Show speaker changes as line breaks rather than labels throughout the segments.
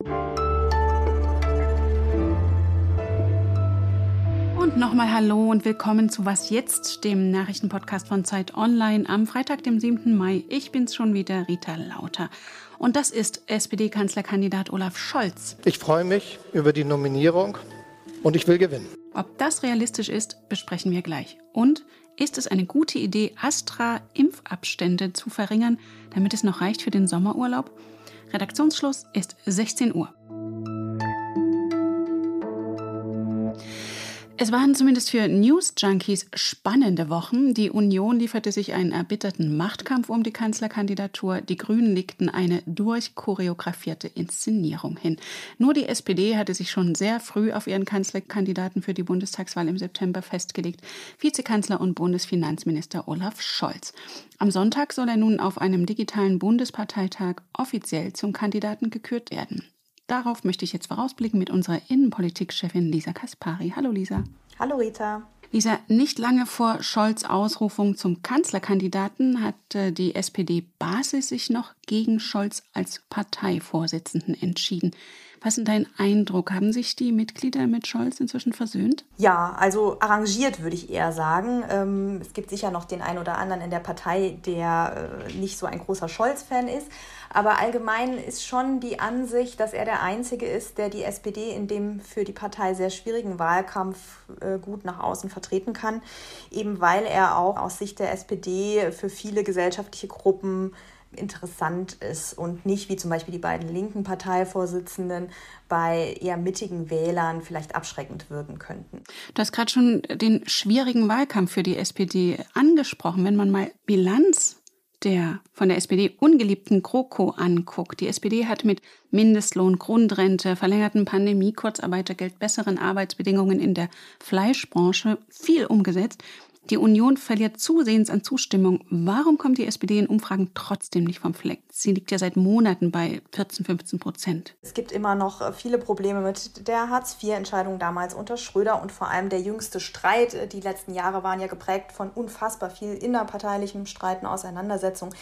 Und nochmal Hallo und willkommen zu Was Jetzt, dem Nachrichtenpodcast von Zeit Online am Freitag, dem 7. Mai. Ich bin's schon wieder, Rita Lauter. Und das ist SPD-Kanzlerkandidat Olaf Scholz.
Ich freue mich über die Nominierung und ich will gewinnen.
Ob das realistisch ist, besprechen wir gleich. Und ist es eine gute Idee, Astra-Impfabstände zu verringern, damit es noch reicht für den Sommerurlaub? Redaktionsschluss ist 16 Uhr. Es waren zumindest für News-Junkies spannende Wochen. Die Union lieferte sich einen erbitterten Machtkampf um die Kanzlerkandidatur. Die Grünen legten eine durchchoreografierte Inszenierung hin. Nur die SPD hatte sich schon sehr früh auf ihren Kanzlerkandidaten für die Bundestagswahl im September festgelegt. Vizekanzler und Bundesfinanzminister Olaf Scholz. Am Sonntag soll er nun auf einem digitalen Bundesparteitag offiziell zum Kandidaten gekürt werden. Darauf möchte ich jetzt vorausblicken mit unserer Innenpolitikchefin Lisa Kaspari. Hallo Lisa.
Hallo Rita.
Lisa, nicht lange vor Scholz Ausrufung zum Kanzlerkandidaten hat die SPD-Basis sich noch gegen Scholz als Parteivorsitzenden entschieden. Was ist dein Eindruck? Haben sich die Mitglieder mit Scholz inzwischen versöhnt?
Ja, also arrangiert würde ich eher sagen. Ähm, es gibt sicher noch den einen oder anderen in der Partei, der äh, nicht so ein großer Scholz-Fan ist. Aber allgemein ist schon die Ansicht, dass er der Einzige ist, der die SPD in dem für die Partei sehr schwierigen Wahlkampf äh, gut nach außen vertreten kann, eben weil er auch aus Sicht der SPD für viele gesellschaftliche Gruppen interessant ist und nicht wie zum Beispiel die beiden linken Parteivorsitzenden bei eher mittigen Wählern vielleicht abschreckend wirken könnten.
Du hast gerade schon den schwierigen Wahlkampf für die SPD angesprochen. Wenn man mal Bilanz der von der SPD ungeliebten GroKo anguckt. Die SPD hat mit Mindestlohn, Grundrente, verlängerten Pandemie, Kurzarbeitergeld, besseren Arbeitsbedingungen in der Fleischbranche viel umgesetzt. Die Union verliert zusehends an Zustimmung. Warum kommt die SPD in Umfragen trotzdem nicht vom Fleck? Sie liegt ja seit Monaten bei 14, 15 Prozent.
Es gibt immer noch äh, viele Probleme mit der Hartz-IV-Entscheidung damals unter Schröder und vor allem der jüngste Streit. Äh, die letzten Jahre waren ja geprägt von unfassbar viel innerparteilichem Streiten, Auseinandersetzung.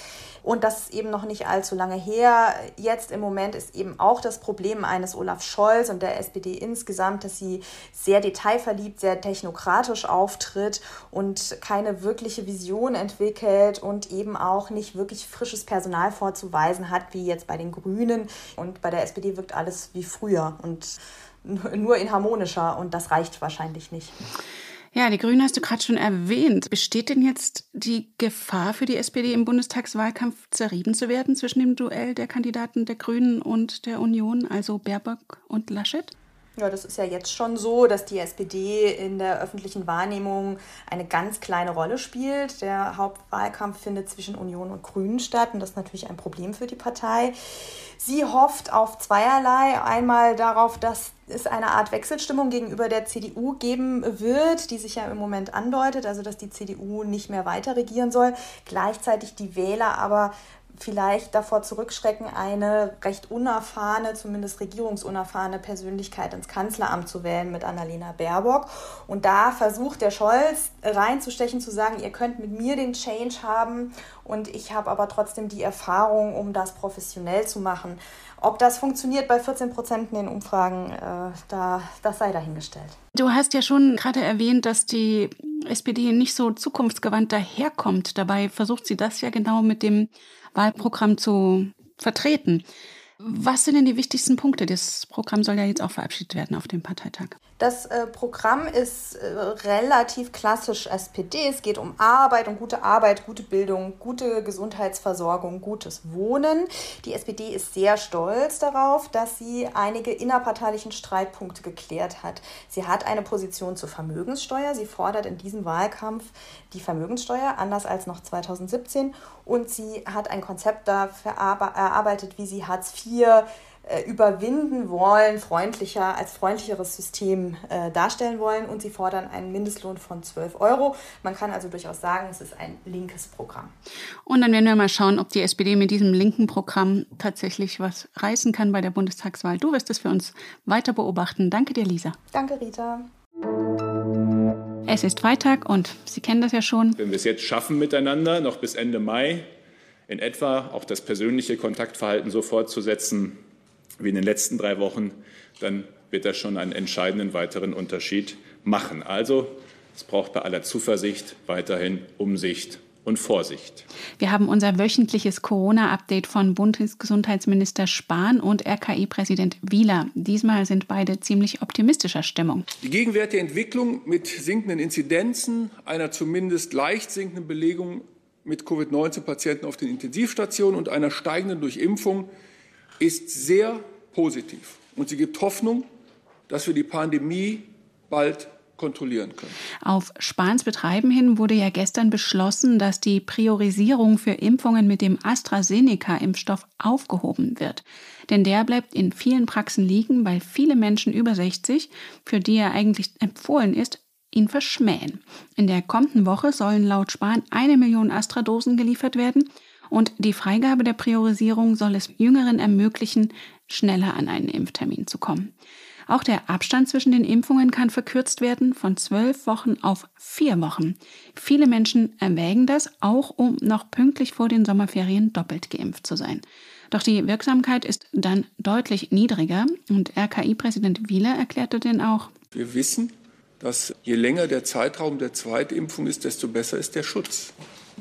Und das ist eben noch nicht allzu lange her. Jetzt im Moment ist eben auch das Problem eines Olaf Scholz und der SPD insgesamt, dass sie sehr detailverliebt, sehr technokratisch auftritt und und keine wirkliche Vision entwickelt und eben auch nicht wirklich frisches Personal vorzuweisen hat, wie jetzt bei den Grünen. Und bei der SPD wirkt alles wie früher und nur in harmonischer und das reicht wahrscheinlich nicht.
Ja, die Grünen hast du gerade schon erwähnt. Besteht denn jetzt die Gefahr für die SPD im Bundestagswahlkampf zerrieben zu werden zwischen dem Duell der Kandidaten der Grünen und der Union, also Baerbock und Laschet?
Ja, das ist ja jetzt schon so, dass die SPD in der öffentlichen Wahrnehmung eine ganz kleine Rolle spielt. Der Hauptwahlkampf findet zwischen Union und Grünen statt und das ist natürlich ein Problem für die Partei. Sie hofft auf zweierlei. Einmal darauf, dass es eine Art Wechselstimmung gegenüber der CDU geben wird, die sich ja im Moment andeutet, also dass die CDU nicht mehr weiter regieren soll. Gleichzeitig die Wähler aber vielleicht davor zurückschrecken, eine recht unerfahrene, zumindest regierungsunerfahrene Persönlichkeit ins Kanzleramt zu wählen mit Annalena Baerbock. Und da versucht der Scholz reinzustechen, zu sagen, ihr könnt mit mir den Change haben und ich habe aber trotzdem die Erfahrung, um das professionell zu machen. Ob das funktioniert bei 14 Prozent in den Umfragen, äh, da, das sei dahingestellt.
Du hast ja schon gerade erwähnt, dass die SPD nicht so zukunftsgewandt daherkommt. Dabei versucht sie das ja genau mit dem Wahlprogramm zu vertreten. Was sind denn die wichtigsten Punkte? Das Programm soll ja jetzt auch verabschiedet werden auf dem Parteitag.
Das äh, Programm ist äh, relativ klassisch SPD. Es geht um Arbeit, um gute Arbeit, gute Bildung, gute Gesundheitsversorgung, gutes Wohnen. Die SPD ist sehr stolz darauf, dass sie einige innerparteilichen Streitpunkte geklärt hat. Sie hat eine Position zur Vermögenssteuer. Sie fordert in diesem Wahlkampf die Vermögenssteuer, anders als noch 2017. Und sie hat ein Konzept dafür erarbeitet, wie sie Hartz IV überwinden wollen, freundlicher als freundlicheres System äh, darstellen wollen und sie fordern einen Mindestlohn von 12 Euro. Man kann also durchaus sagen, es ist ein linkes Programm.
Und dann werden wir mal schauen, ob die SPD mit diesem linken Programm tatsächlich was reißen kann bei der Bundestagswahl. Du wirst es für uns weiter beobachten. Danke dir, Lisa.
Danke, Rita.
Es ist Freitag und Sie kennen das ja schon.
Wenn wir es jetzt schaffen miteinander, noch bis Ende Mai in etwa auch das persönliche Kontaktverhalten so fortzusetzen, wie in den letzten drei Wochen, dann wird das schon einen entscheidenden weiteren Unterschied machen. Also es braucht bei aller Zuversicht weiterhin Umsicht und Vorsicht.
Wir haben unser wöchentliches Corona-Update von Bundesgesundheitsminister Spahn und RKI-Präsident Wieler. Diesmal sind beide ziemlich optimistischer Stimmung.
Die gegenwärtige Entwicklung mit sinkenden Inzidenzen, einer zumindest leicht sinkenden Belegung mit Covid-19-Patienten auf den Intensivstationen und einer steigenden Durchimpfung ist sehr positiv. Und sie gibt Hoffnung, dass wir die Pandemie bald kontrollieren können.
Auf Spahns Betreiben hin wurde ja gestern beschlossen, dass die Priorisierung für Impfungen mit dem AstraZeneca-Impfstoff aufgehoben wird. Denn der bleibt in vielen Praxen liegen, weil viele Menschen über 60, für die er eigentlich empfohlen ist, ihn verschmähen. In der kommenden Woche sollen laut Spahn eine Million Astra-Dosen geliefert werden und die Freigabe der Priorisierung soll es Jüngeren ermöglichen, schneller an einen Impftermin zu kommen. Auch der Abstand zwischen den Impfungen kann verkürzt werden von zwölf Wochen auf vier Wochen. Viele Menschen erwägen das, auch um noch pünktlich vor den Sommerferien doppelt geimpft zu sein. Doch die Wirksamkeit ist dann deutlich niedriger und RKI-Präsident Wieler erklärte denn auch,
wir wissen, dass je länger der Zeitraum der Zweitimpfung ist, desto besser ist der Schutz.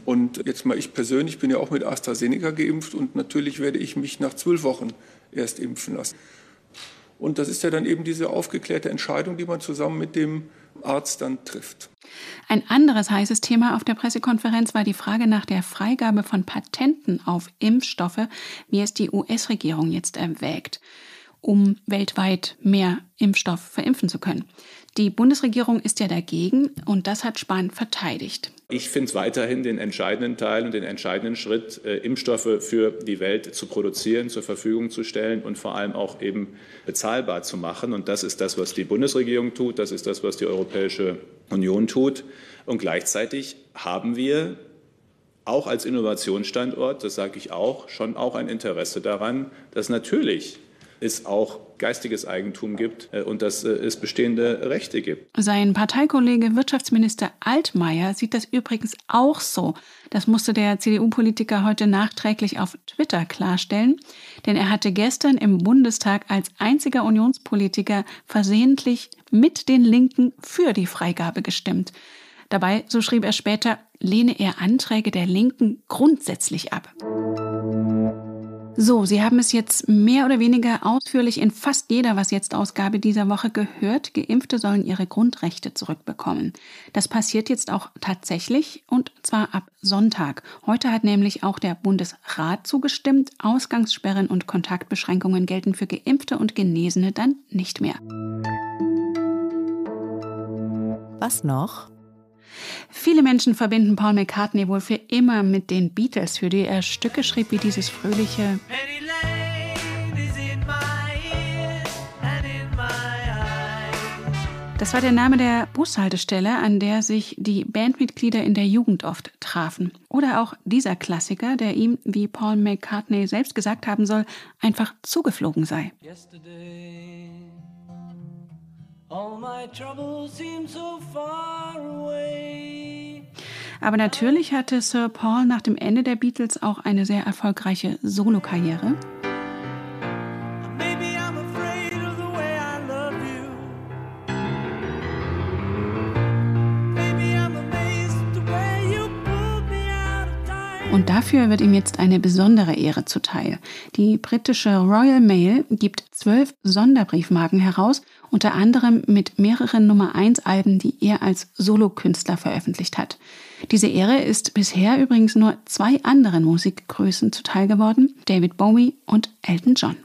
Und jetzt mal ich persönlich bin ja auch mit AstraZeneca geimpft und natürlich werde ich mich nach zwölf Wochen erst impfen lassen. Und das ist ja dann eben diese aufgeklärte Entscheidung, die man zusammen mit dem Arzt dann trifft.
Ein anderes heißes Thema auf der Pressekonferenz war die Frage nach der Freigabe von Patenten auf Impfstoffe, wie es die US-Regierung jetzt erwägt um weltweit mehr Impfstoff verimpfen zu können. Die Bundesregierung ist ja dagegen und das hat Spahn verteidigt.
Ich finde es weiterhin den entscheidenden Teil und den entscheidenden Schritt, äh, Impfstoffe für die Welt zu produzieren, zur Verfügung zu stellen und vor allem auch eben bezahlbar zu machen. Und das ist das, was die Bundesregierung tut, das ist das, was die Europäische Union tut. Und gleichzeitig haben wir auch als Innovationsstandort, das sage ich auch, schon auch ein Interesse daran, dass natürlich es auch geistiges Eigentum gibt äh, und dass äh, es bestehende Rechte gibt.
Sein Parteikollege Wirtschaftsminister Altmaier sieht das übrigens auch so. Das musste der CDU-Politiker heute nachträglich auf Twitter klarstellen, denn er hatte gestern im Bundestag als einziger Unionspolitiker versehentlich mit den Linken für die Freigabe gestimmt. Dabei, so schrieb er später, lehne er Anträge der Linken grundsätzlich ab. So, Sie haben es jetzt mehr oder weniger ausführlich in fast jeder Was jetzt Ausgabe dieser Woche gehört. Geimpfte sollen ihre Grundrechte zurückbekommen. Das passiert jetzt auch tatsächlich und zwar ab Sonntag. Heute hat nämlich auch der Bundesrat zugestimmt. Ausgangssperren und Kontaktbeschränkungen gelten für Geimpfte und Genesene dann nicht mehr.
Was noch?
Viele Menschen verbinden Paul McCartney wohl für immer mit den Beatles, für die er Stücke schrieb wie dieses fröhliche Das war der Name der Bushaltestelle, an der sich die Bandmitglieder in der Jugend oft trafen. Oder auch dieser Klassiker, der ihm, wie Paul McCartney selbst gesagt haben soll, einfach zugeflogen sei. Yesterday. Aber natürlich hatte Sir Paul nach dem Ende der Beatles auch eine sehr erfolgreiche Solokarriere. Und dafür wird ihm jetzt eine besondere Ehre zuteil. Die britische Royal Mail gibt zwölf Sonderbriefmarken heraus, unter anderem mit mehreren Nummer 1 Alben, die er als Solokünstler veröffentlicht hat. Diese Ehre ist bisher übrigens nur zwei anderen Musikgrößen zuteil geworden, David Bowie und Elton John.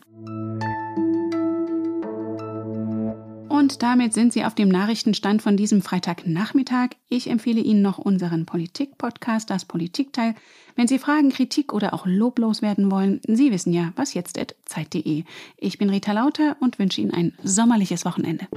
Und damit sind Sie auf dem Nachrichtenstand von diesem Freitagnachmittag. Ich empfehle Ihnen noch unseren Politik-Podcast, das Politikteil. Wenn Sie Fragen, Kritik oder auch loblos werden wollen, Sie wissen ja, was jetzt at zeit.de. Ich bin Rita Lauter und wünsche Ihnen ein sommerliches Wochenende.